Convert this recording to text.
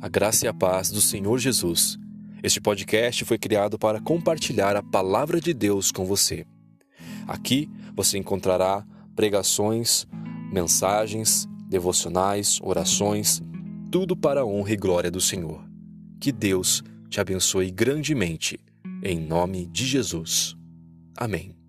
A graça e a paz do Senhor Jesus. Este podcast foi criado para compartilhar a palavra de Deus com você. Aqui você encontrará pregações, mensagens, devocionais, orações, tudo para a honra e glória do Senhor. Que Deus te abençoe grandemente, em nome de Jesus. Amém.